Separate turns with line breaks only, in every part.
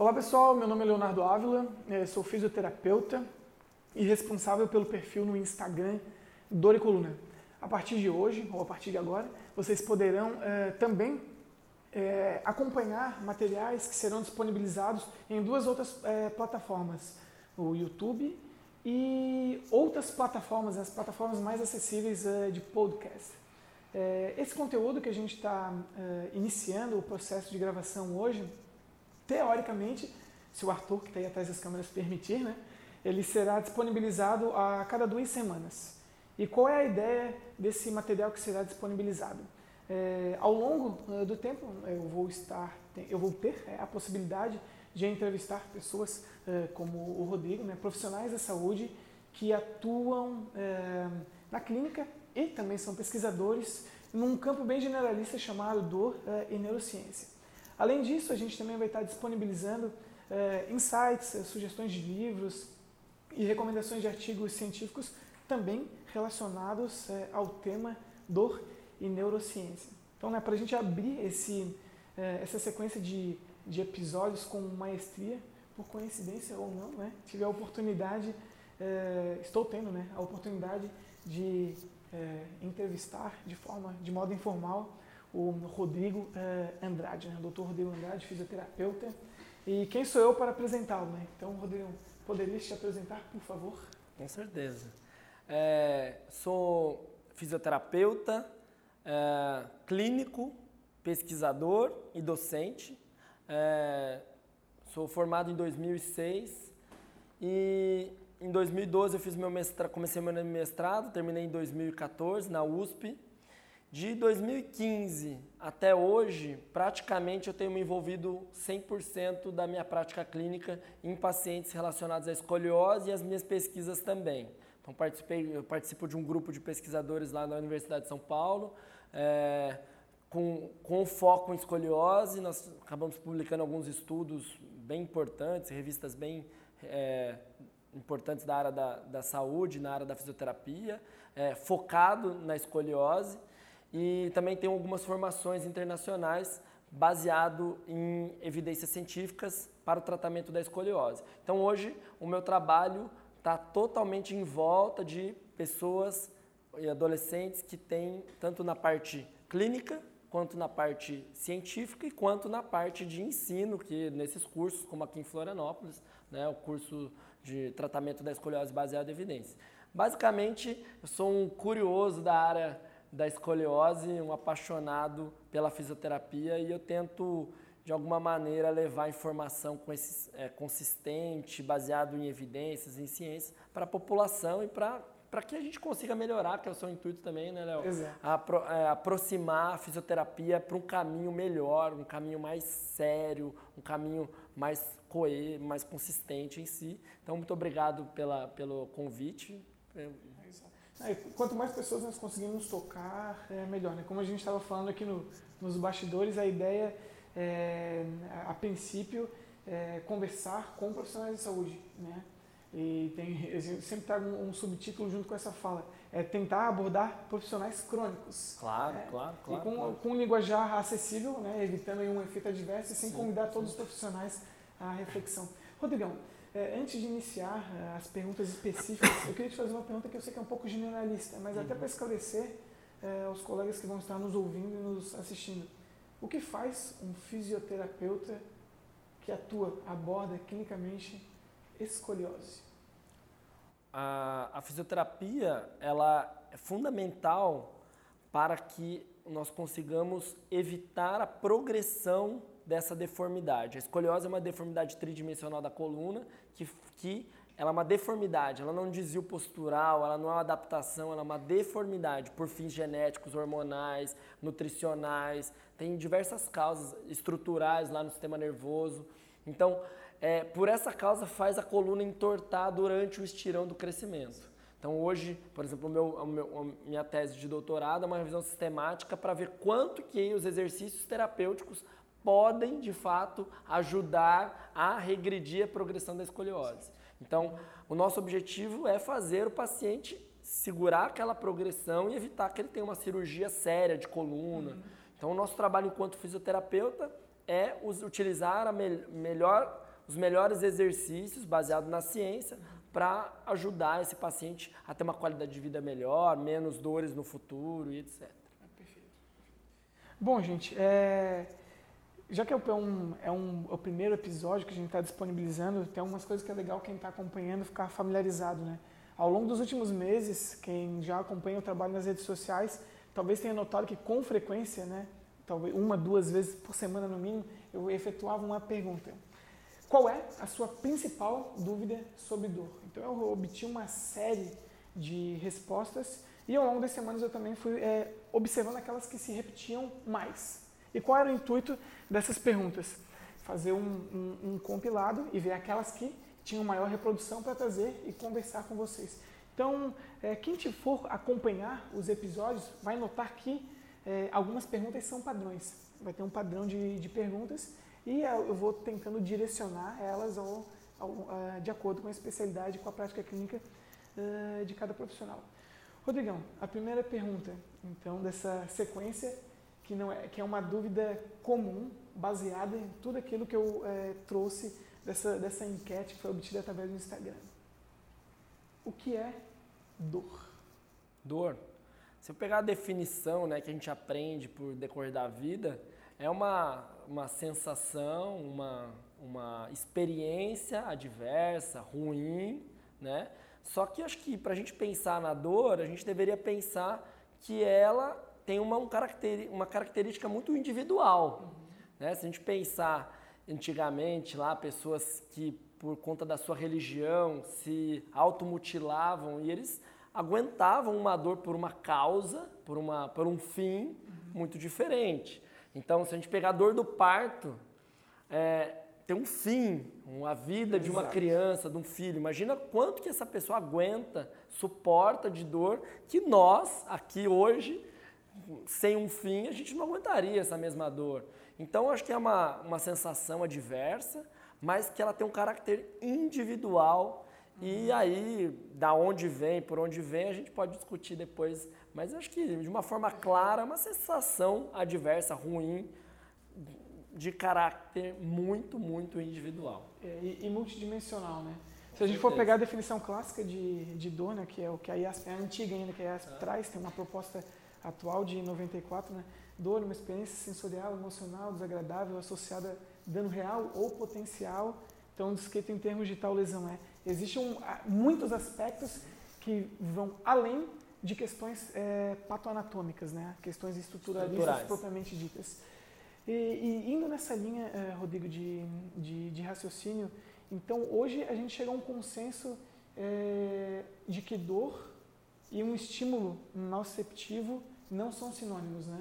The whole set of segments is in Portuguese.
Olá pessoal, meu nome é Leonardo Ávila, eh, sou fisioterapeuta e responsável pelo perfil no Instagram Dor e Coluna. A partir de hoje, ou a partir de agora, vocês poderão eh, também eh, acompanhar materiais que serão disponibilizados em duas outras plataformas, o YouTube e outras plataformas, as plataformas mais acessíveis de podcast. Esse conteúdo que a gente está iniciando o processo de gravação hoje teoricamente, se o Arthur, que está aí atrás das câmeras, permitir, né, ele será disponibilizado a cada duas semanas. E qual é a ideia desse material que será disponibilizado? É, ao longo uh, do tempo, eu vou estar, eu vou ter é, a possibilidade de entrevistar pessoas uh, como o Rodrigo, né, profissionais da saúde que atuam uh, na clínica e também são pesquisadores num campo bem generalista chamado dor e neurociência. Além disso, a gente também vai estar disponibilizando é, insights, é, sugestões de livros e recomendações de artigos científicos também relacionados é, ao tema dor e neurociência. Então, né, para a gente abrir esse, essa sequência de, de episódios com maestria, por coincidência ou não, né, tive a oportunidade, estou tendo né, a oportunidade de entrevistar de forma, de modo informal, o Rodrigo eh, Andrade, né? o doutor Rodrigo Andrade, fisioterapeuta. E quem sou eu para apresentá-lo? Né? Então, Rodrigo, poderia te apresentar, por favor?
Com certeza. É, sou fisioterapeuta, é, clínico, pesquisador e docente. É, sou formado em 2006 e em 2012 eu fiz meu mestrado, comecei meu mestrado, terminei em 2014 na USP de 2015 até hoje, praticamente eu tenho me envolvido 100% da minha prática clínica em pacientes relacionados à escoliose e as minhas pesquisas também. Então, participei, eu participo de um grupo de pesquisadores lá na Universidade de São Paulo, é, com, com foco em escoliose. Nós acabamos publicando alguns estudos bem importantes, revistas bem é, importantes da área da, da saúde, na área da fisioterapia, é, focado na escoliose e também tenho algumas formações internacionais baseado em evidências científicas para o tratamento da escoliose. Então hoje o meu trabalho está totalmente em volta de pessoas e adolescentes que têm tanto na parte clínica quanto na parte científica e quanto na parte de ensino, que nesses cursos, como aqui em Florianópolis, né, o curso de tratamento da escoliose baseado em evidência. Basicamente, eu sou um curioso da área da escoliose, um apaixonado pela fisioterapia e eu tento de alguma maneira levar informação é, consistente, baseado em evidências, em ciência, para a população e para para que a gente consiga melhorar, que é o seu intuito também, né, Léo? Apro é, aproximar a fisioterapia para um caminho melhor, um caminho mais sério, um caminho mais coer, mais consistente em si. Então, muito obrigado pela, pelo convite.
É, é, quanto mais pessoas nós conseguimos tocar, é melhor. Né? Como a gente estava falando aqui no, nos bastidores, a ideia é, a princípio, é conversar com profissionais de saúde. Né? E tem, eu sempre trago um, um, subtítulo junto com essa fala, é tentar abordar profissionais crônicos.
Claro,
né?
claro, claro.
E com,
claro.
com um linguajar acessível, né? evitando um efeito adverso e sem sim, convidar sim. todos os profissionais à reflexão. Rodrigão, é, antes de iniciar é, as perguntas específicas, eu queria te fazer uma pergunta que eu sei que é um pouco generalista, mas uhum. até para esclarecer é, aos colegas que vão estar nos ouvindo e nos assistindo. O que faz um fisioterapeuta que atua, aborda clinicamente escoliose?
A, a fisioterapia ela é fundamental para que nós consigamos evitar a progressão dessa deformidade. A escoliose é uma deformidade tridimensional da coluna que, que ela é uma deformidade, ela não é um desvio postural, ela não é uma adaptação, ela é uma deformidade por fins genéticos, hormonais, nutricionais, tem diversas causas estruturais lá no sistema nervoso. Então, é, por essa causa faz a coluna entortar durante o estirão do crescimento. Então hoje, por exemplo, meu, meu, a minha tese de doutorado é uma revisão sistemática para ver quanto que os exercícios terapêuticos podem, de fato, ajudar a regredir a progressão da escoliose. Então, o nosso objetivo é fazer o paciente segurar aquela progressão e evitar que ele tenha uma cirurgia séria de coluna. Uhum. Então, o nosso trabalho enquanto fisioterapeuta é utilizar a me melhor os melhores exercícios baseados na ciência para ajudar esse paciente a ter uma qualidade de vida melhor, menos dores no futuro e etc. Perfeito.
Bom, gente, é... já que é, um, é, um, é o primeiro episódio que a gente está disponibilizando, tem algumas coisas que é legal quem está acompanhando ficar familiarizado, né? Ao longo dos últimos meses, quem já acompanha o trabalho nas redes sociais, talvez tenha notado que com frequência, né, talvez uma, duas vezes por semana no mínimo, eu efetuava uma pergunta. Qual é a sua principal dúvida sobre dor? Então eu obtive uma série de respostas e ao longo das semanas eu também fui é, observando aquelas que se repetiam mais. E qual era o intuito dessas perguntas? Fazer um, um, um compilado e ver aquelas que tinham maior reprodução para trazer e conversar com vocês. Então, é, quem te for acompanhar os episódios vai notar que é, algumas perguntas são padrões. Vai ter um padrão de, de perguntas e eu vou tentando direcionar elas ao, ao, uh, de acordo com a especialidade, com a prática clínica uh, de cada profissional. Rodrigão, a primeira pergunta, então, dessa sequência, que, não é, que é uma dúvida comum, baseada em tudo aquilo que eu é, trouxe dessa, dessa enquete que foi obtida através do Instagram. O que é dor?
Dor. Se eu pegar a definição né, que a gente aprende por decorrer da vida, é uma, uma sensação, uma, uma experiência adversa, ruim, né? Só que acho que para a gente pensar na dor, a gente deveria pensar que ela tem uma, um caracter, uma característica muito individual. Né? Se a gente pensar antigamente lá, pessoas que por conta da sua religião se automutilavam e eles aguentavam uma dor por uma causa, por, uma, por um fim muito diferente. Então, se a gente pegar a dor do parto, é, tem um fim, uma vida de uma criança, de um filho. Imagina quanto que essa pessoa aguenta, suporta de dor, que nós, aqui hoje, sem um fim, a gente não aguentaria essa mesma dor. Então, acho que é uma, uma sensação adversa, mas que ela tem um caráter individual. E uhum. aí, da onde vem, por onde vem, a gente pode discutir depois. Mas acho que, de uma forma clara, uma sensação adversa, ruim, de caráter muito, muito individual.
É, e, e, multidimensional, né? Se a gente for pegar a definição clássica de, de dor, né, que é o que a IASP, é antiga ainda, que a IASP ah. traz, tem uma proposta atual de 94, né? Dor, uma experiência sensorial, emocional, desagradável, associada a dano real ou potencial. Então, descrito em termos de tal lesão é. Existem um, muitos aspectos que vão além de questões é, patoanatômicas, né? questões estruturalistas propriamente ditas. E, e, indo nessa linha, é, Rodrigo, de, de, de, raciocínio, então hoje a gente chega a um consenso é, de que dor e um estímulo nociceptivo não são sinônimos, né?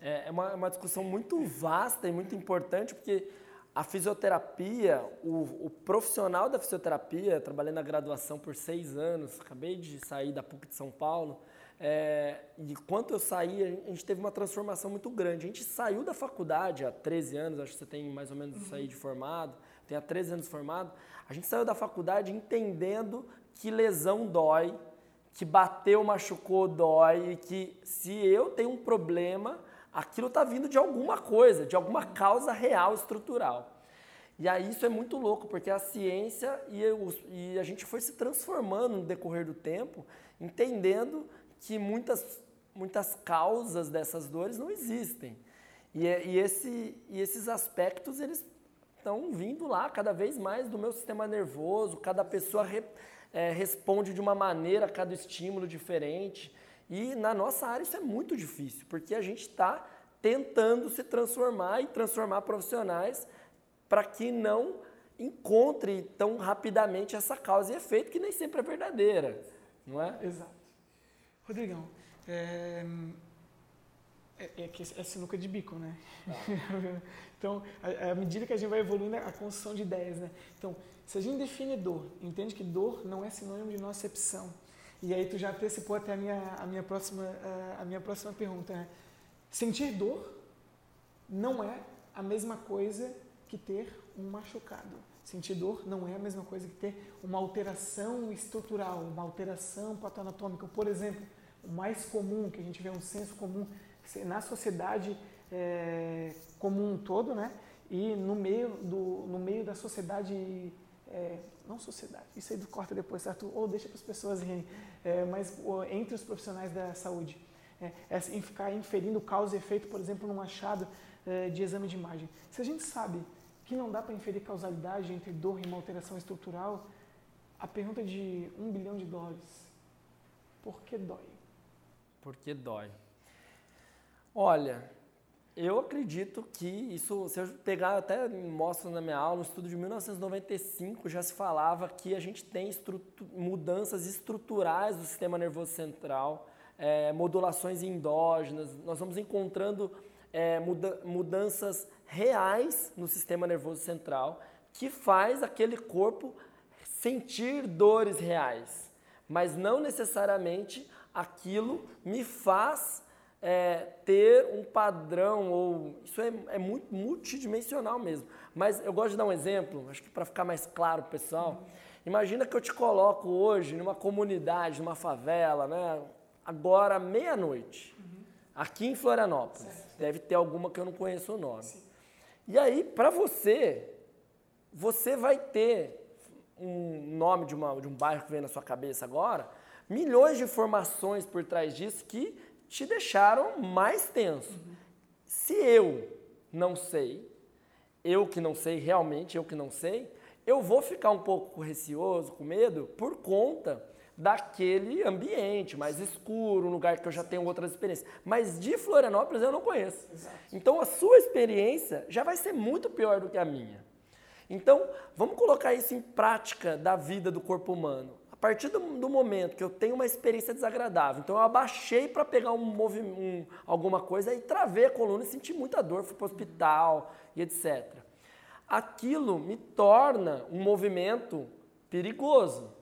É, é uma, é uma discussão muito vasta e muito importante, porque a fisioterapia, o, o, profissional da fisioterapia, trabalhei na graduação por seis anos, acabei de sair da PUC de São Paulo, é, e quando eu saí, a gente teve uma transformação muito grande. A gente saiu da faculdade há 13 anos, acho que você tem mais ou menos uhum. sair de formado, tem há 13 anos formado. A gente saiu da faculdade entendendo que lesão dói, que bateu, machucou, dói, e que se eu tenho um problema, aquilo está vindo de alguma coisa, de alguma causa real, estrutural. E aí isso é muito louco, porque a ciência e, eu, e a gente foi se transformando no decorrer do tempo, entendendo que muitas, muitas causas dessas dores não existem. E, e, esse, e esses aspectos, eles estão vindo lá cada vez mais do meu sistema nervoso, cada pessoa re, é, responde de uma maneira a cada estímulo diferente. E na nossa área isso é muito difícil, porque a gente está tentando se transformar e transformar profissionais para que não encontre tão rapidamente essa causa e efeito que nem sempre é verdadeira, não é?
Exato. Rodrigão, é, é, é, é sinuca de bico, né? Ah. então, à medida que a gente vai evoluindo, a construção de ideias, né? Então, se a gente define dor, entende que dor não é sinônimo de nocepção. E aí tu já antecipou até a minha, a minha, próxima, a minha próxima pergunta. Né? Sentir dor não é a mesma coisa que ter um machucado. Sentir dor não é a mesma coisa que ter uma alteração estrutural, uma alteração patoanatômica. Por exemplo, o mais comum, que a gente vê um senso comum na sociedade é, comum todo, né? e no meio, do, no meio da sociedade, é, não sociedade, isso aí corta depois, certo? Ou deixa para as pessoas rirem, é, mas entre os profissionais da saúde. É, é ficar inferindo causa e efeito, por exemplo, num achado é, de exame de imagem. Se a gente sabe que não dá para inferir causalidade entre dor e uma alteração estrutural, a pergunta de um bilhão de dólares, por que dói?
Por que dói? Olha, eu acredito que isso, se eu pegar, até mostro na minha aula, no estudo de 1995 já se falava que a gente tem mudanças estruturais do sistema nervoso central, é, modulações endógenas, nós vamos encontrando é, muda mudanças reais no sistema nervoso central que faz aquele corpo sentir dores reais, mas não necessariamente aquilo me faz é, ter um padrão, ou isso é, é, muito multidimensional mesmo. Mas eu gosto de dar um exemplo, acho que para ficar mais claro para o pessoal. Imagina que eu te coloco hoje numa comunidade, numa favela, né? agora meia-noite, uhum. aqui em Florianópolis. Certo. Deve ter alguma que eu não conheço o nome. Sim. E aí, para você, você vai ter um nome de, uma, de um bairro que vem na sua cabeça agora, milhões de informações por trás disso que te deixaram mais tenso. Uhum. Se eu não sei, eu que não sei realmente, eu que não sei, eu vou ficar um pouco receoso, com medo, por conta daquele ambiente mais escuro, um lugar que eu já tenho outras experiências. Mas de Florianópolis eu não conheço. Exato. Então a sua experiência já vai ser muito pior do que a minha. Então, vamos colocar isso em prática da vida do corpo humano partir do, do, momento que eu tenho uma experiência desagradável, então eu abaixei para pegar um, um, alguma coisa e travei a coluna e senti muita dor, fui para o hospital e etc. Aquilo me torna um movimento perigoso.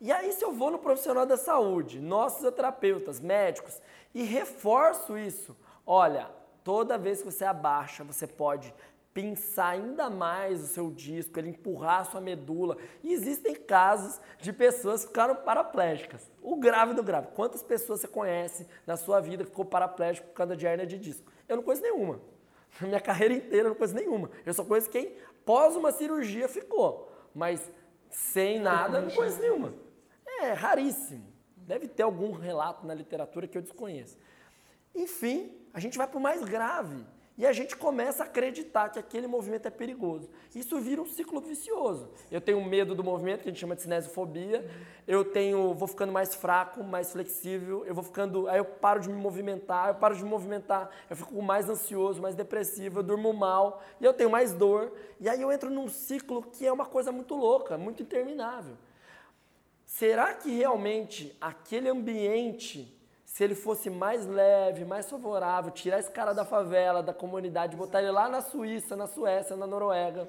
E aí, se eu vou no profissional da saúde, nossos terapeutas, médicos, e reforço isso, olha, toda vez que você abaixa, você pode pensar ainda mais o seu disco, ele empurrar a sua medula. E existem casos de pessoas que ficaram paraplégicas. O grave do grave. Quantas pessoas você conhece na sua vida que ficou paraplégico por causa de hernia de disco? Eu não conheço nenhuma. Na minha carreira inteira eu não conheço nenhuma. Eu só conheço quem pós uma cirurgia ficou. Mas sem nada, eu não conheço nenhuma. É raríssimo. Deve ter algum relato na literatura que eu desconheço. Enfim, a gente vai para o mais grave e a gente começa a acreditar que aquele movimento é perigoso. Isso vira um ciclo vicioso. Eu tenho medo do movimento, que a gente chama de cinesiofobia. Eu tenho, vou ficando mais fraco, mais flexível. Eu vou ficando, aí eu paro de me movimentar. Eu paro de me movimentar, eu fico mais ansioso, mais depressivo. Eu durmo mal e eu tenho mais dor. E aí eu entro num ciclo que é uma coisa muito louca, muito interminável. Será que realmente aquele ambiente se ele fosse mais leve, mais favorável, tirar esse cara da favela, da comunidade, botar ele lá na Suíça, na Suécia, na Noruega,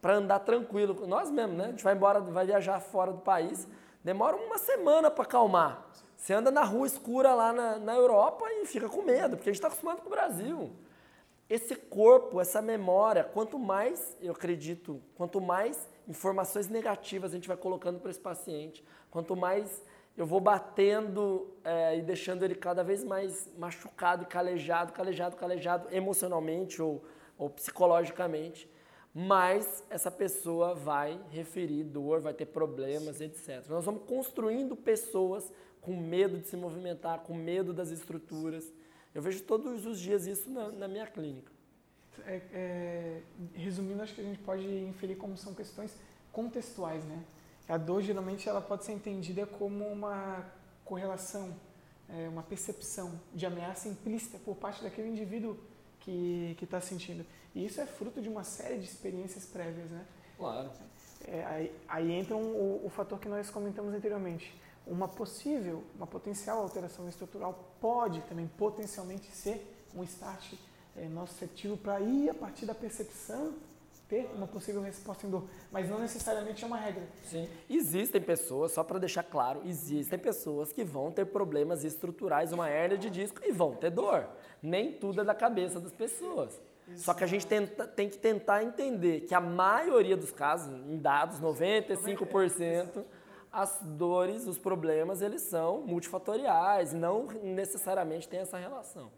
para andar tranquilo. Nós mesmo, né? A gente vai embora, vai viajar fora do país, demora uma semana para acalmar. Você anda na rua escura lá na, na Europa e fica com medo, porque a gente está acostumado com o Brasil. Esse corpo, essa memória, quanto mais, eu acredito, quanto mais informações negativas a gente vai colocando para esse paciente, quanto mais eu vou batendo é, e deixando ele cada vez mais machucado e calejado, calejado, calejado emocionalmente ou, ou psicologicamente, mais essa pessoa vai referir dor, vai ter problemas, etc. Nós vamos construindo pessoas com medo de se movimentar, com medo das estruturas. Eu vejo todos os dias isso na, na minha clínica.
É, é, resumindo, acho que a gente pode inferir como são questões contextuais, né? A dor geralmente ela pode ser entendida como uma correlação, é, uma percepção de ameaça implícita por parte daquele indivíduo que está sentindo. E isso é fruto de uma série de experiências prévias, né?
Claro.
É, aí, aí, entra um, o, o fator que nós comentamos anteriormente. Uma possível, uma potencial alteração estrutural pode também potencialmente ser um start é, nocivo para ir a partir da percepção ter uma possível resposta em dor, mas não necessariamente é uma regra.
Sim. Existem pessoas, só para deixar claro, existem pessoas que vão ter problemas estruturais, uma hernia de disco e vão ter dor. Nem tudo é da cabeça das pessoas. Só que a gente tenta, tem que tentar entender que a maioria dos casos, em dados, 95%, as dores, os problemas, eles são multifatoriais, não necessariamente tem essa relação.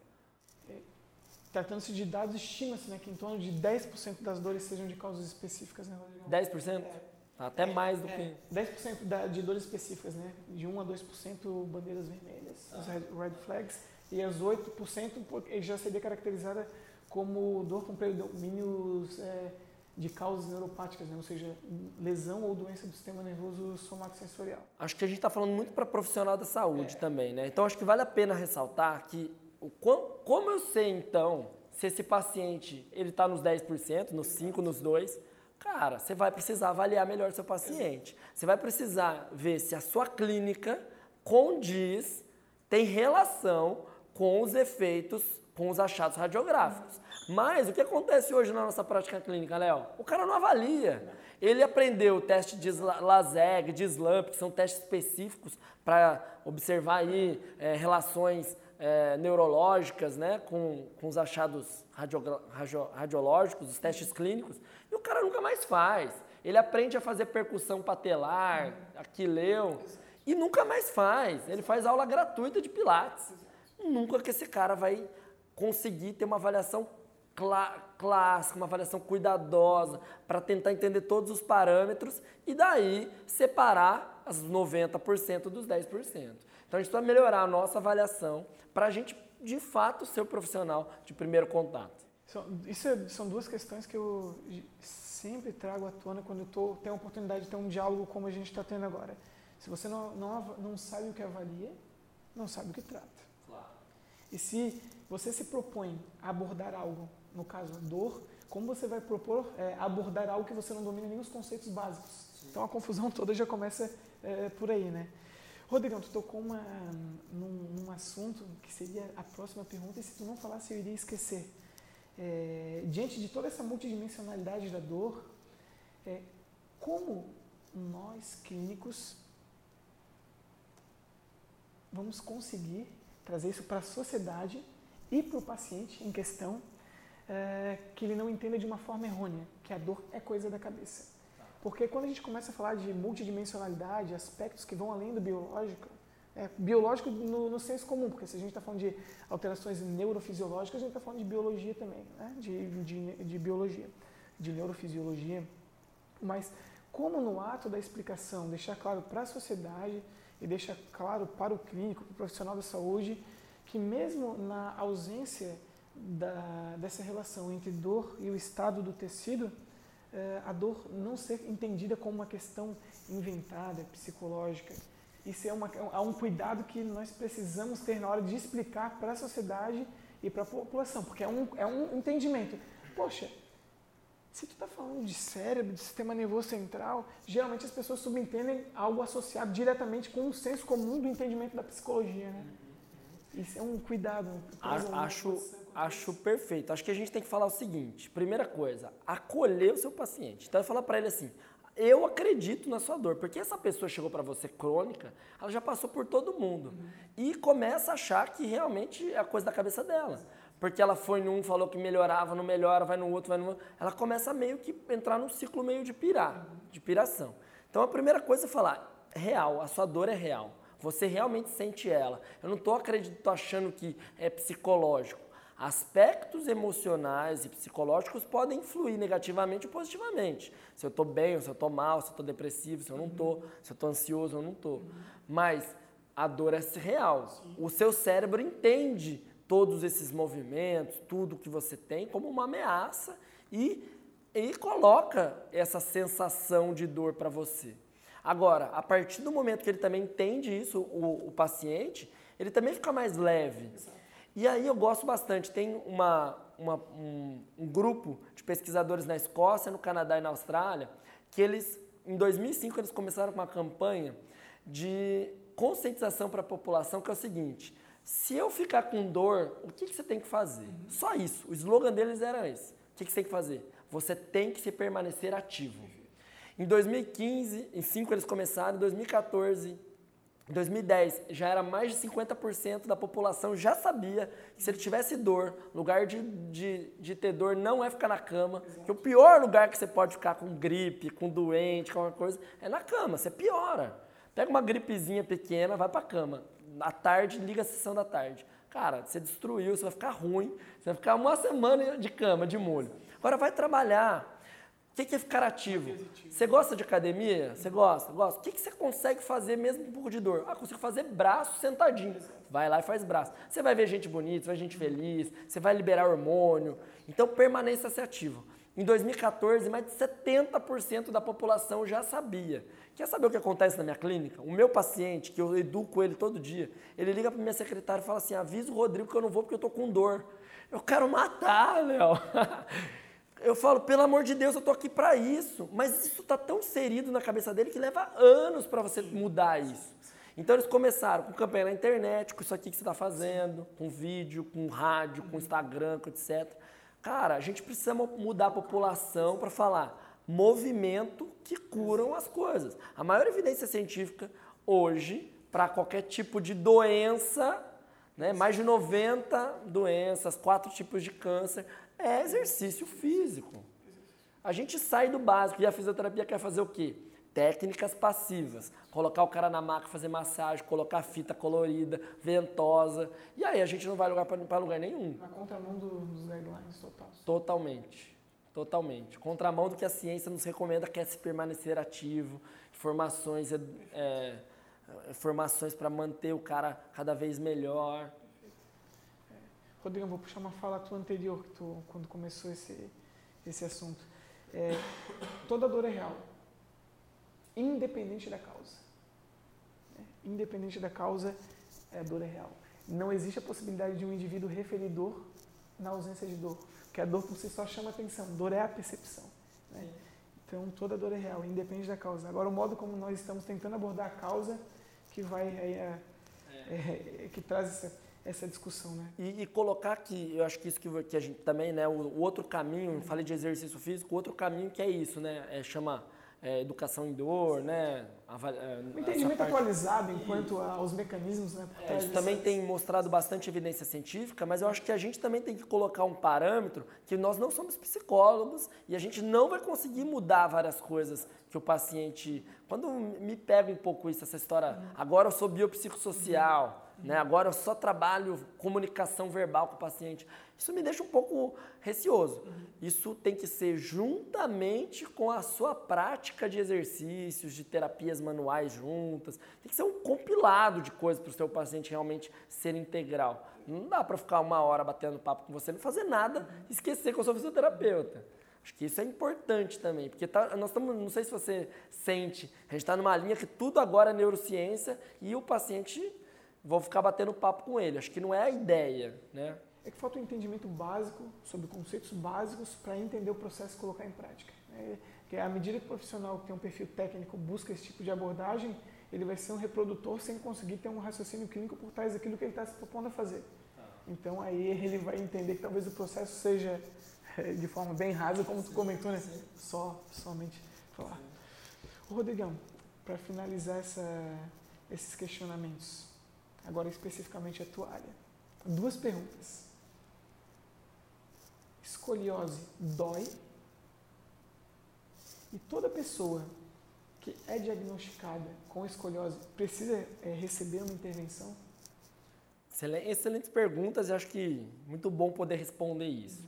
Tratando-se de dados, estima-se né, que em torno de 10% das dores sejam de causas específicas, né, Rodrigo?
10%? É. Até mais do
é,
que.
10% da, de dores específicas, né? De 1 a 2% bandeiras vermelhas, as red, red flags, e as 8% já seria caracterizada como dor com predomínios é, de causas neuropáticas, né? ou seja, lesão ou doença do sistema nervoso somatosensorial.
Acho que a gente está falando muito para profissional da saúde é. também, né? Então acho que vale a pena ressaltar que o, como eu sei então se esse paciente ele está nos 10%, nos 5%, nos 2%, cara, você vai precisar avaliar melhor seu paciente. Você vai precisar ver se a sua clínica condiz, tem relação com os efeitos, com os achados radiográficos. Mas o que acontece hoje na nossa prática clínica, Léo? O cara não avalia. Ele aprendeu o teste de LASEG, de SLAMP, que são testes específicos para observar aí é, relações é, neurológicas, né, com, com os achados radio, radio, radiológicos, os testes clínicos, e o cara nunca mais faz. Ele aprende a fazer percussão patelar, aquileu, e nunca mais faz. Ele faz aula gratuita de pilates. Nunca que esse cara vai conseguir ter uma avaliação clássica, uma avaliação cuidadosa, para tentar entender todos os parâmetros e daí separar as 90% dos 10%. Então a gente precisa melhorar a nossa avaliação para a gente, de fato, ser o profissional de primeiro contato.
Isso é, são duas questões que eu sempre trago à tona quando eu tô, tenho a oportunidade de ter um diálogo como a gente está tendo agora. Se você não, não, não sabe o que avalia, não sabe o que trata. Claro. E se você se propõe a abordar algo, no caso a dor, como você vai propor é, abordar algo que você não domina nem os conceitos básicos? Sim. Então a confusão toda já começa é, por aí, né? Rodrigão, tu tocou uma, num, num, assunto que seria a próxima pergunta, e se tu não falasse eu iria esquecer. É, diante de toda essa multidimensionalidade da dor, é, como nós clínicos vamos conseguir trazer isso para a sociedade e para o paciente em questão, é, que ele não entenda de uma forma errônea, que a dor é coisa da cabeça. Porque quando a gente começa a falar de multidimensionalidade, aspectos que vão além do biológico, é, biológico no, no, senso comum, porque se a gente está falando de alterações neurofisiológicas, a gente está falando de biologia também, né? de, de, de biologia, de neurofisiologia. Mas como no ato da explicação deixar claro para a sociedade e deixar claro para o clínico, para o profissional da saúde, que mesmo na ausência da, dessa relação entre dor e o estado do tecido, a dor não ser entendida como uma questão inventada, psicológica. Isso é, uma, é um cuidado que nós precisamos ter na hora de explicar para a sociedade e para a população, porque é um, é um entendimento. Poxa, se tu está falando de cérebro, de sistema nervoso central, geralmente as pessoas subentendem algo associado diretamente com o senso comum do entendimento da psicologia, né? Isso é um cuidado.
Acho, acho perfeito. Acho que a gente tem que falar o seguinte: primeira coisa, acolher o seu paciente. Então, falar para ele assim: eu acredito na sua dor, porque essa pessoa chegou para você crônica, ela já passou por todo mundo uhum. e começa a achar que realmente é a coisa da cabeça dela. Porque ela foi num, falou que melhorava, não melhora, vai no outro, vai no outro. Ela começa meio que entrar num ciclo meio de pirar, de piração. Então a primeira coisa é falar, real, a sua dor é real. Você realmente sente ela. Eu não estou acreditando, achando que é psicológico aspectos emocionais e psicológicos podem influir negativamente ou positivamente. Se eu estou bem, ou se eu estou mal, se eu estou depressivo, se eu não estou, se eu estou ansioso ou não estou. Mas a dor é real. O seu cérebro entende todos esses movimentos, tudo que você tem, como uma ameaça e, e coloca essa sensação de dor para você. Agora, a partir do momento que ele também entende isso, o, o paciente, ele também fica mais leve. Exato. E aí eu gosto bastante. Tem uma, uma um, um, grupo de pesquisadores na Escócia, no Canadá e na Austrália, que eles, em 2005, eles começaram com uma campanha de conscientização para a população, que é o seguinte, se eu ficar com dor, o que, que você tem que fazer? Uhum. Só isso. O slogan deles era esse. O que, que você tem que fazer? Você tem que se permanecer ativo. Em 2015, em 5 eles começaram, em 2014 em 2010, já era mais de 50% da população já sabia que se ele tivesse dor, lugar de, de, de ter dor não é ficar na cama, Exato. que o pior lugar que você pode ficar com gripe, com doente, com alguma coisa, é na cama, você piora. Pega uma gripezinha pequena, vai para a cama. À tarde, liga a sessão da tarde. Cara, você destruiu, você vai ficar ruim, você vai ficar uma semana de cama, de molho. Agora vai trabalhar. O que, é ficar ativo? Você gosta de academia? Você gosta? Gosta. O que, você consegue fazer mesmo com um pouco de dor? Ah, consigo fazer braço sentadinho. Vai lá e faz braço. Você vai ver gente bonita, vai ver gente feliz, você vai liberar hormônio. Então permaneça-se ativo. Em 2014, mais de 70% da população já sabia. Quer saber o que acontece na minha clínica? O meu paciente, que eu educo ele todo dia, ele liga para minha secretária e fala assim: avisa o Rodrigo que eu não vou porque eu tô com dor. Eu quero matar, Léo. Eu falo, pelo amor de Deus, eu tô aqui para isso. Mas isso tá tão inserido na cabeça dele que leva anos para você mudar isso. Então eles começaram com campanha na internet, com isso aqui que você está fazendo, com vídeo, com rádio, com Instagram, etc. Cara, a gente precisa mudar a população para falar movimento que curam as coisas. A maior evidência científica hoje para qualquer tipo de doença, né, mais de 90 doenças, quatro tipos de câncer, é exercício físico. A gente sai do básico e a fisioterapia quer fazer o quê? Técnicas passivas. Colocar o cara na maca, fazer massagem, colocar fita colorida, ventosa. E aí a gente não vai para lugar nenhum.
Na contramão dos guidelines total.
Totalmente. Totalmente. Contramão do que a ciência nos recomenda, que é se permanecer ativo, informações, é, informações para manter o cara cada vez melhor.
É. Rodrigo, vou puxar uma fala tua anterior, que tu, quando começou esse, esse assunto. É, toda dor é real independente da causa. Né? Independente da causa, a dor é real. Não existe a possibilidade de um indivíduo referir dor na ausência de dor, porque a dor por si só chama atenção. Dor é a percepção. Né? Então, toda dor é real, independente da causa. Agora, o modo como nós estamos tentando abordar a causa que vai é, é, é, que traz essa, essa discussão, né?
E, e, colocar que eu acho que isso que, que a gente também, né, o, o outro caminho, falei de exercício físico, o outro caminho que é isso, né, é chamar é, educação em dor, né?
É, um entendimento parte... atualizado enquanto aos mecanismos, né?
É, isso também tem mostrado bastante evidência científica, mas eu acho que a gente também tem que colocar um parâmetro que nós não somos psicólogos e a gente não vai conseguir mudar várias coisas que o paciente. Quando me pega um pouco isso, essa história, agora eu sou biopsicossocial, né? Agora eu só trabalho comunicação verbal com o paciente. Isso me deixa um pouco receoso. Isso tem que ser juntamente com a sua prática de exercícios, de terapias manuais juntas. Tem que ser um compilado de coisas para o seu paciente realmente ser integral. Não dá para ficar uma hora batendo papo com você, não fazer nada, esquecer que eu sou fisioterapeuta. Acho que isso é importante também, porque tá, nós estamos, não sei se você sente, a gente está numa linha que tudo agora é neurociência e o paciente, vou ficar batendo papo com ele. Acho que não é a ideia, né?
é que falta um entendimento básico sobre conceitos básicos para entender o processo e colocar em prática. É, que à medida que o profissional que tem um perfil técnico busca esse tipo de abordagem, ele vai ser um reprodutor sem conseguir ter um raciocínio clínico por trás daquilo que ele está se propondo a fazer. Tá. Então aí ele vai entender que talvez o processo seja de forma bem rasa, como tu comentou, né? Só, somente falar. Ô, Rodrigão, para finalizar essa, esses questionamentos, agora especificamente a área, duas perguntas escoliose dói e toda pessoa que é diagnosticada com escoliose precisa é, receber uma intervenção?
Excelentes perguntas e acho que muito bom poder responder isso.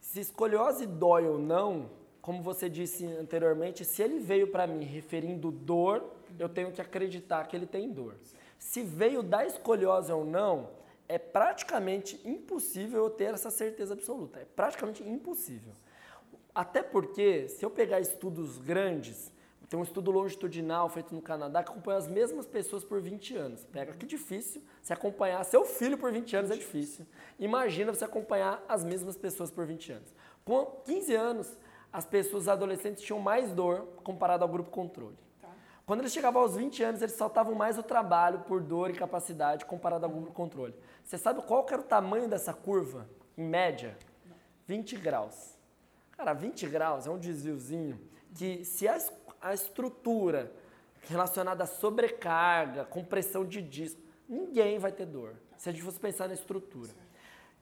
Se escoliose dói ou não, como você disse anteriormente, se ele veio para mim referindo dor, eu tenho que acreditar que ele tem dor. Se veio da escoliose ou não, é praticamente impossível eu ter essa certeza absoluta. É praticamente impossível. Até porque, se eu pegar estudos grandes, tem um estudo longitudinal feito no Canadá que acompanha as mesmas pessoas por 20 anos. Pega que difícil se acompanhar seu filho por 20 anos é difícil. Imagina você acompanhar as mesmas pessoas por 20 anos. Com 15 anos, as pessoas adolescentes tinham mais dor comparado ao grupo controle. Quando eles chegavam aos 20 anos, eles saltavam mais o trabalho por dor e capacidade comparado ao controle. Você sabe qual era o tamanho dessa curva, em média? 20 graus. Cara, 20 graus é um desviozinho que se a, a estrutura relacionada à sobrecarga, compressão de disco, ninguém vai ter dor. Se a gente fosse pensar na estrutura.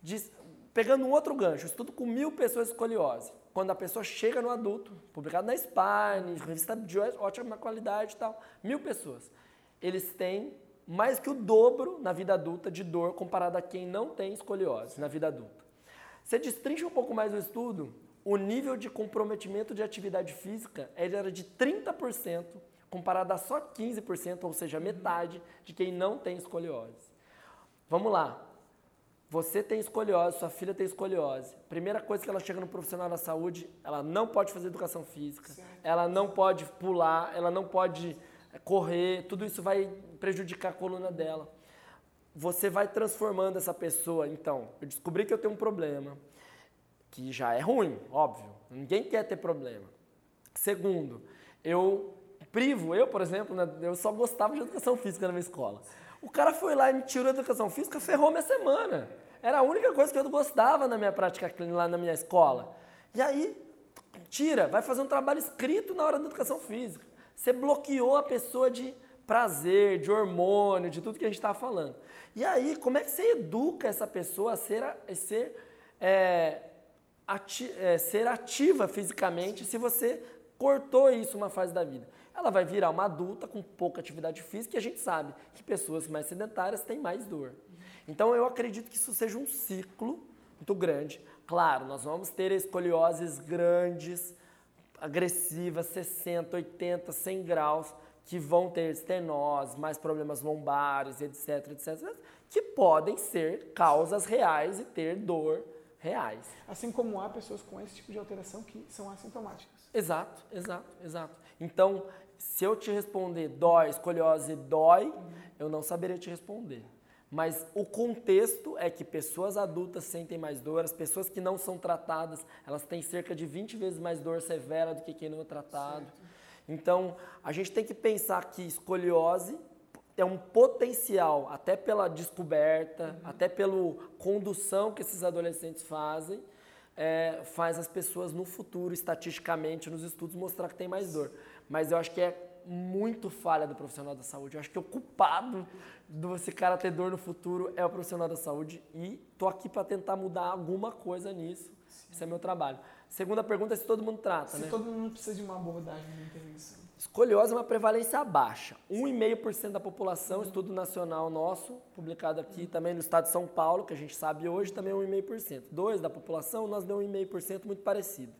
Diz, pegando um outro gancho, estudo com mil pessoas escoliose. Quando a pessoa chega no adulto, publicado na Spine, revista de ótima qualidade e tal, mil pessoas. Eles têm mais que o dobro na vida adulta de dor comparado a quem não tem escoliose na vida adulta. Você destrincha um pouco mais o estudo, o nível de comprometimento de atividade física era de 30%, comparado a só 15%, ou seja, metade de quem não tem escoliose. Vamos lá. Você tem escoliose, sua filha tem escoliose. Primeira coisa que ela chega no profissional da saúde, ela não pode fazer educação física, certo. ela não pode pular, ela não pode eh, correr, tudo isso vai prejudicar a coluna dela. Você vai transformando essa pessoa. Então, eu descobri que eu tenho um problema, que já é ruim, óbvio. Ninguém quer ter problema. Segundo, eu privo, eu, por exemplo, né, eu só gostava de educação física na minha escola. O cara foi lá e me tirou a educação física, ferrou minha semana. Era a única coisa que eu gostava na minha prática clínica lá na minha escola. E aí, tira, vai fazer um trabalho escrito na hora da educação física. Você bloqueou a pessoa de prazer, de hormônio, de tudo que a gente estava falando. E aí, como é que você educa essa pessoa a ser, a ser, é, ati, é, ser ativa fisicamente se você cortou isso uma fase da vida? Ela vai virar uma adulta com pouca atividade física e a gente sabe que pessoas mais sedentárias têm mais dor. Então eu acredito que isso seja um ciclo muito grande. Claro, nós vamos ter escolioses grandes, agressivas, 60, 80, 100 graus, que vão ter estenose, mais problemas lombares, etc, etc, que podem ser causas reais e ter dor reais.
Assim como há pessoas com esse tipo de alteração que são assintomáticas.
Exato, exato, exato. Então, se eu te responder dói, escoliose dói, uhum. eu não saberia te responder. Mas o contexto é que pessoas adultas sentem mais dor, as pessoas que não são tratadas, elas têm cerca de 20 vezes mais dor severa do que quem não é tratado. Certo. Então, a gente tem que pensar que escoliose é um potencial, até pela descoberta, uhum. até pela condução que esses adolescentes fazem, é, faz as pessoas no futuro, estatisticamente, nos estudos, mostrar que tem mais dor mas eu acho que é muito falha do profissional da saúde. Eu acho que o culpado desse cara ter dor no futuro é o profissional da saúde e tô aqui para tentar mudar alguma coisa nisso. Sim. Esse é meu trabalho. Segunda pergunta é se todo mundo trata,
se
né?
Se todo mundo precisa de uma abordagem de intervenção.
Escoliose é uma prevalência baixa. 1,5% da população, estudo nacional nosso, publicado aqui também no estado de São Paulo, que a gente sabe hoje, também é 1,5%. 2% da população, nós deu 1,5% muito parecido.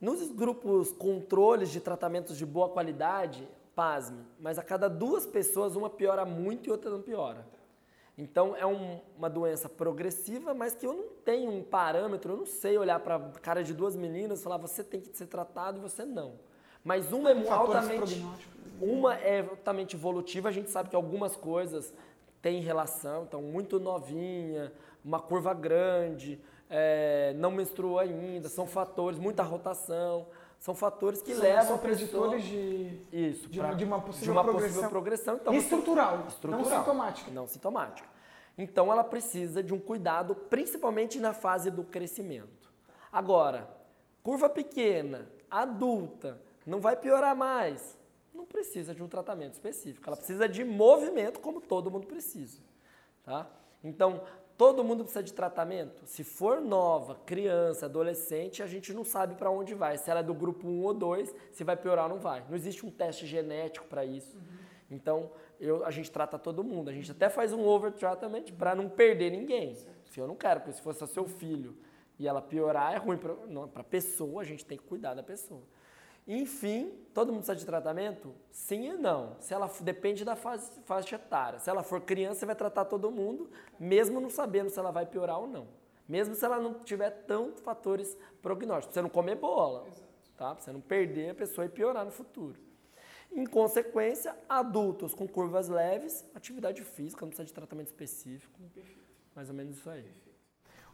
Nos grupos controles de tratamentos de boa qualidade, pasme, mas a cada duas pessoas uma piora muito e outra não piora. Então é um, uma doença progressiva, mas que eu não tenho um parâmetro, eu não sei olhar para a cara de duas meninas e falar você tem que ser tratado e você não. Mas uma é altamente, uma é altamente evolutiva, a gente sabe que algumas coisas têm relação, então muito novinha, uma curva grande, é, não menstruou ainda, são fatores, muita rotação, são fatores que
são,
levam
são preditores de,
isso,
de, pra,
de,
uma possível
de uma
progressão,
possível progressão. Então,
estrutural,
estrutural,
não sintomática.
Não sintomática. Então ela precisa de um cuidado, principalmente na fase do crescimento. Agora, curva pequena, adulta, não vai piorar mais. Não precisa de um tratamento específico. Ela precisa de movimento, como todo mundo precisa. Tá? Então, Todo mundo precisa de tratamento? Se for nova, criança, adolescente, a gente não sabe para onde vai. Se ela é do grupo 1 ou 2, se vai piorar ou não vai. Não existe um teste genético para isso. Uhum. Então, eu, a gente trata todo mundo. A gente até faz um over treatment para não perder ninguém. Se eu não quero, porque se fosse seu filho e ela piorar, é ruim para a pessoa, a gente tem que cuidar da pessoa. Enfim, todo mundo precisa de tratamento? Sim e não. Se ela depende da fase, faixa etária. Se ela for criança, você vai tratar todo mundo, mesmo não sabendo se ela vai piorar ou não. Mesmo se ela não tiver tantos fatores prognósticos. Pra você não comer bola, tá? Pra você não perder a pessoa e piorar no futuro. Em consequência, adultos com curvas leves, atividade física, não precisa de tratamento específico. Perfeito. Mais ou menos isso aí.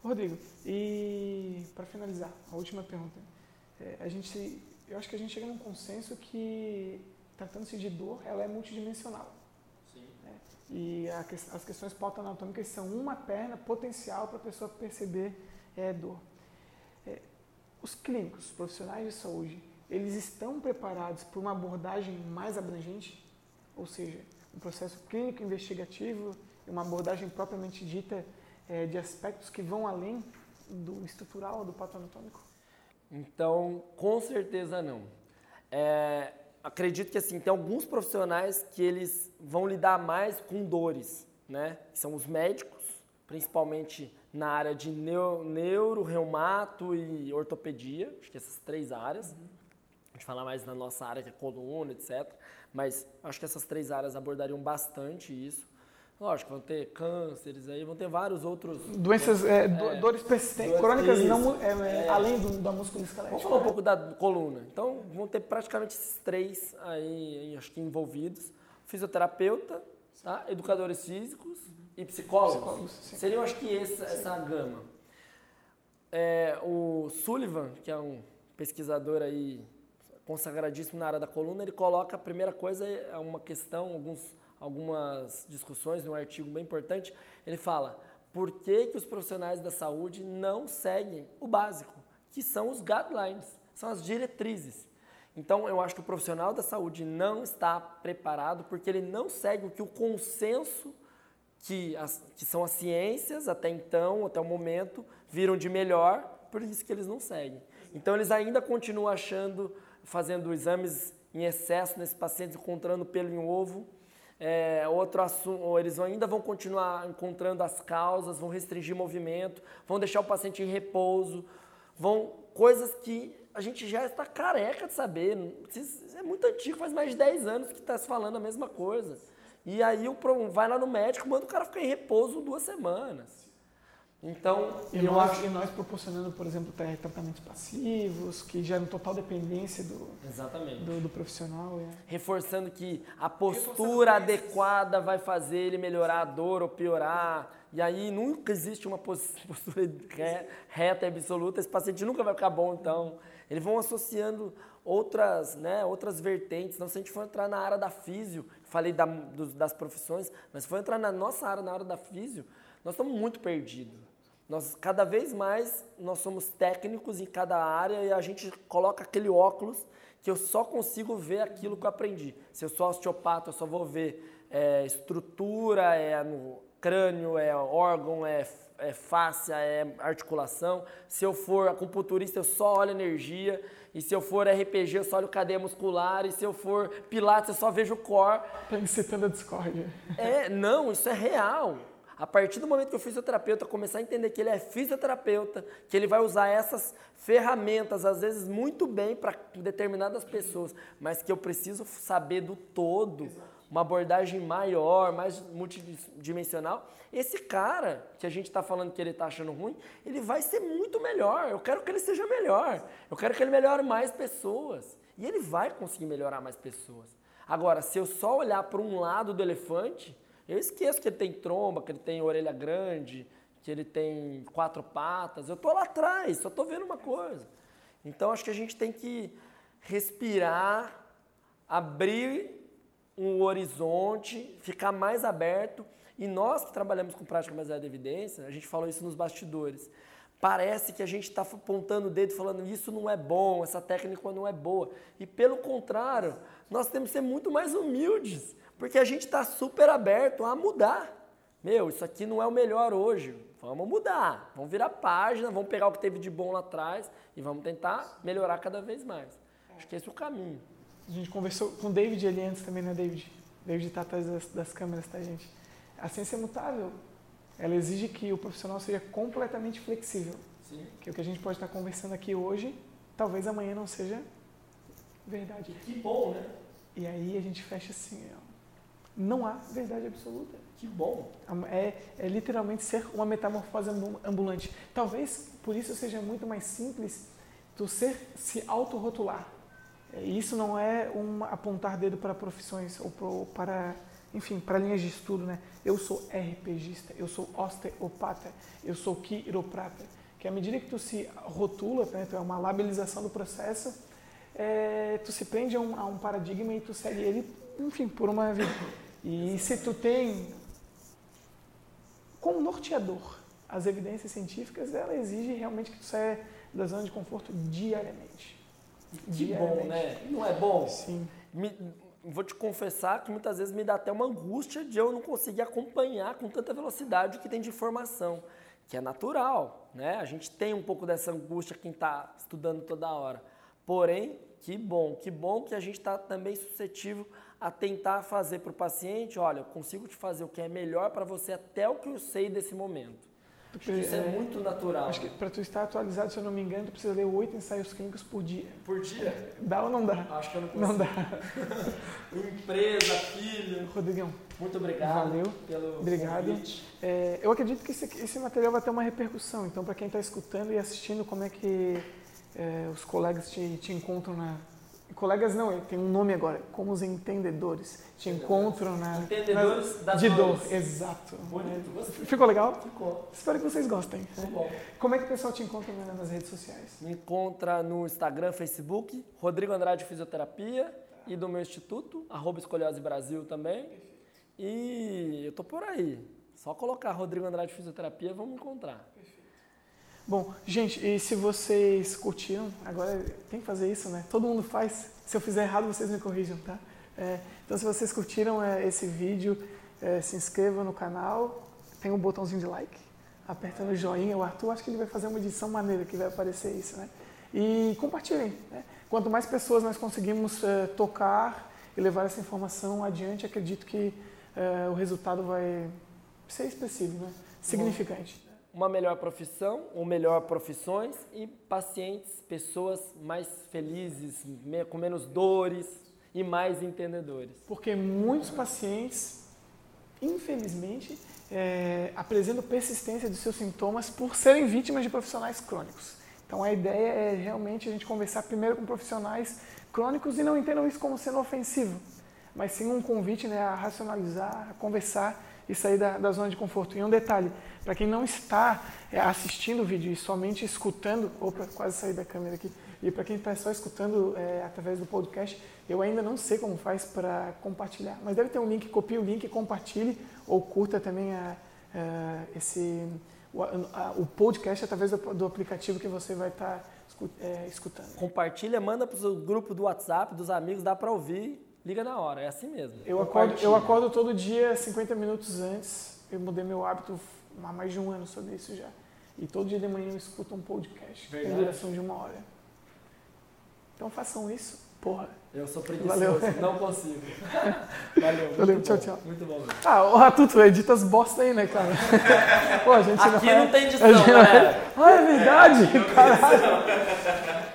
Rodrigo, e para finalizar, a última pergunta. É, a gente eu acho que a gente chega num consenso que, tratando-se de dor, ela é multidimensional. Sim. Né? E a, as questões pauta-anatômicas são uma perna potencial para a pessoa perceber é, dor. É, os clínicos, os profissionais de saúde, eles estão preparados para uma abordagem mais abrangente? Ou seja, um processo clínico investigativo e uma abordagem propriamente dita é, de aspectos que vão além do estrutural, do patoanatômico?
Então, com certeza não. É, acredito que assim, tem alguns profissionais que eles vão lidar mais com dores, né? São os médicos, principalmente na área de neuro, neuro reumato e ortopedia, acho que essas três áreas. Uhum. A gente falar mais na nossa área, que é coluna, etc. Mas acho que essas três áreas abordariam bastante isso. Lógico, vão ter cânceres aí, vão ter vários outros.
Doenças, é, é, dores persistentes, crônicas, não, é, é, além do, da musculoesquelética.
Vamos falar um pouco da coluna. Então, vão ter praticamente esses três aí, acho que envolvidos: fisioterapeuta, tá? educadores físicos e psicólogos. psicólogos Seriam, acho que, essa, essa gama. É, o Sullivan, que é um pesquisador aí consagradíssimo na área da coluna, ele coloca a primeira coisa é uma questão, alguns algumas discussões num artigo bem importante, ele fala por que, que os profissionais da saúde não seguem o básico, que são os guidelines, são as diretrizes. Então, eu acho que o profissional da saúde não está preparado porque ele não segue o que o consenso, que, as, que são as ciências até então, até o momento, viram de melhor, por isso que eles não seguem. Então, eles ainda continuam achando, fazendo exames em excesso nesses pacientes, encontrando pelo em ovo, é, outro assunto, eles ainda vão continuar encontrando as causas, vão restringir movimento, vão deixar o paciente em repouso, vão coisas que a gente já está careca de saber. É muito antigo, faz mais de 10 anos que está se falando a mesma coisa. E aí o vai lá no médico, manda o cara ficar em repouso duas semanas. Então,
e nós, acho... e nós proporcionando, por exemplo, tratamentos passivos, que geram total dependência do, do, do, profissional. É.
Reforçando que a postura adequada vai fazer ele melhorar a dor ou piorar. E aí nunca existe uma postura reta e absoluta. Esse paciente nunca vai ficar bom, então. Eles vão associando outras, né, outras vertentes. Então, se a gente for entrar na área da físio, falei da, dos, das profissões, mas se for entrar na nossa área, na área da físio, nós estamos muito perdidos. Nós cada vez mais nós somos técnicos em cada área e a gente coloca aquele óculos que eu só consigo ver aquilo que eu aprendi. Se eu sou osteopata, eu só vou ver é, estrutura, é no crânio, é órgão, é, é fáscia, é articulação. Se eu for acupunturista, eu só olho energia. E se eu for RPG, eu só olho cadeia muscular. E se eu for pilates, eu só vejo o core.
Tá incitando a discórdia.
É, não, isso é real. A partir do momento que o fisioterapeuta começar a entender que ele é fisioterapeuta, que ele vai usar essas ferramentas, às vezes muito bem para determinadas pessoas, mas que eu preciso saber do todo, uma abordagem maior, mais multidimensional, esse cara que a gente está falando que ele está achando ruim, ele vai ser muito melhor. Eu quero que ele seja melhor. Eu quero que ele melhore mais pessoas. E ele vai conseguir melhorar mais pessoas. Agora, se eu só olhar para um lado do elefante, eu esqueço que ele tem tromba, que ele tem orelha grande, que ele tem quatro patas. Eu estou lá atrás, só estou vendo uma coisa. Então acho que a gente tem que respirar, abrir um horizonte, ficar mais aberto. E nós que trabalhamos com prática baseada em evidência, a gente falou isso nos bastidores. Parece que a gente está apontando o dedo falando isso não é bom, essa técnica não é boa. E pelo contrário, nós temos que ser muito mais humildes porque a gente está super aberto a mudar. Meu, isso aqui não é o melhor hoje. Vamos mudar. Vamos virar página, vamos pegar o que teve de bom lá atrás e vamos tentar melhorar cada vez mais. Acho que esse é o caminho.
A gente conversou com o David ali antes também, né, David? David está atrás das, das câmeras, tá, gente? A ciência é mutável. Ela exige que o profissional seja completamente flexível. Sim. Que o que a gente pode estar conversando aqui hoje, talvez amanhã não seja verdade.
Que bom, né?
E aí a gente fecha assim, ó não há verdade absoluta.
Que bom!
É, é literalmente ser uma metamorfose ambulante. Talvez por isso seja muito mais simples tu ser se autorrotular. É, isso não é um apontar dedo para profissões ou pro, para, enfim, para linhas de estudo, né? Eu sou RPGista, eu sou osteopata, eu sou quiroprata. Que à medida que tu se rotula, né, tu é uma labelização do processo, é, tu se prende a um, a um paradigma e tu segue ele, enfim, por uma vida. E se tu tem como norteador as evidências científicas, ela exige realmente que tu saia da zona de conforto diariamente.
Que diariamente. bom, né? Não é bom?
Sim.
Me, vou te confessar que muitas vezes me dá até uma angústia de eu não conseguir acompanhar com tanta velocidade o que tem de informação, que é natural, né? A gente tem um pouco dessa angústia quem está estudando toda hora. Porém, que bom, que bom que a gente está também suscetível a tentar fazer para o paciente, olha, eu consigo te fazer o que é melhor para você até o que eu sei desse momento. Porque, isso é, é, muito natural.
Acho que para tu estar atualizado, se eu não me engano, tu precisa ler oito ensaios clínicos por dia.
Por dia?
Dá ou não dá?
Acho que eu não consigo.
Não dá.
Empresa, filho.
Rodrigão.
Muito obrigado.
Valeu.
Pelo
obrigado. É, eu acredito que esse, esse, material vai ter uma repercussão. Então, para quem está escutando e assistindo, como é que é, os colegas te, te encontram na, Colegas não, tem um nome agora, como os entendedores. Te encontram na.
Entendedores
na, De dor, exato.
Bonito,
Ficou legal?
Ficou.
Espero que vocês gostem.
Ficou.
Como é que o pessoal te encontra nas redes sociais?
Me encontra no Instagram, Facebook, Rodrigo Andrade Fisioterapia e do meu instituto, arroba Escolhose Brasil também. E eu tô por aí. Só colocar Rodrigo Andrade Fisioterapia, vamos encontrar.
Bom, gente, e se vocês curtiram, agora tem que fazer isso, né? Todo mundo faz. Se eu fizer errado, vocês me corrijam, tá? É, então, se vocês curtiram é, esse vídeo, é, se inscrevam no canal, tem um botãozinho de like, aperta no joinha. O Arthur, acho que ele vai fazer uma edição maneira que vai aparecer isso, né? E compartilhem. Né? Quanto mais pessoas nós conseguimos é, tocar e levar essa informação adiante, acredito que é, o resultado vai ser expressivo, né? significante
uma melhor profissão, ou melhor profissões e pacientes, pessoas mais felizes, com menos dores e mais entendedores.
Porque muitos pacientes, infelizmente, é, apresentam persistência dos seus sintomas por serem vítimas de profissionais crônicos. Então a ideia é realmente a gente conversar primeiro com profissionais crônicos e não entendam isso como sendo ofensivo, mas sim um convite né, a racionalizar, a conversar e sair da, da zona de conforto. E um detalhe, para quem não está é, assistindo o vídeo e somente escutando, opa, quase saí da câmera aqui, e para quem está só escutando é, através do podcast, eu ainda não sei como faz para compartilhar, mas deve ter um link, copie o link, compartilhe ou curta também a, a esse, o, a, o, podcast através do, do, aplicativo que você vai estar tá, é, escutando.
Compartilha, manda para o grupo do WhatsApp, dos amigos, dá para ouvir liga na hora, é assim mesmo.
Eu acordo, eu acordo todo dia 50 minutos antes, eu mudei meu hábito há mais de um ano sobre isso já. E todo dia de manhã eu escuto um podcast, Verdade. tem duração de uma hora. Então façam isso, porra.
Eu sou preguiçoso, Valeu. não consigo. Valeu,
Valeu tchau, tchau.
Muito bom.
Ah, o Ratuto, edita as bosta aí, né, cara?
Pô, a gente Aqui não, não tem edição, né?
Ah, é verdade, caralho.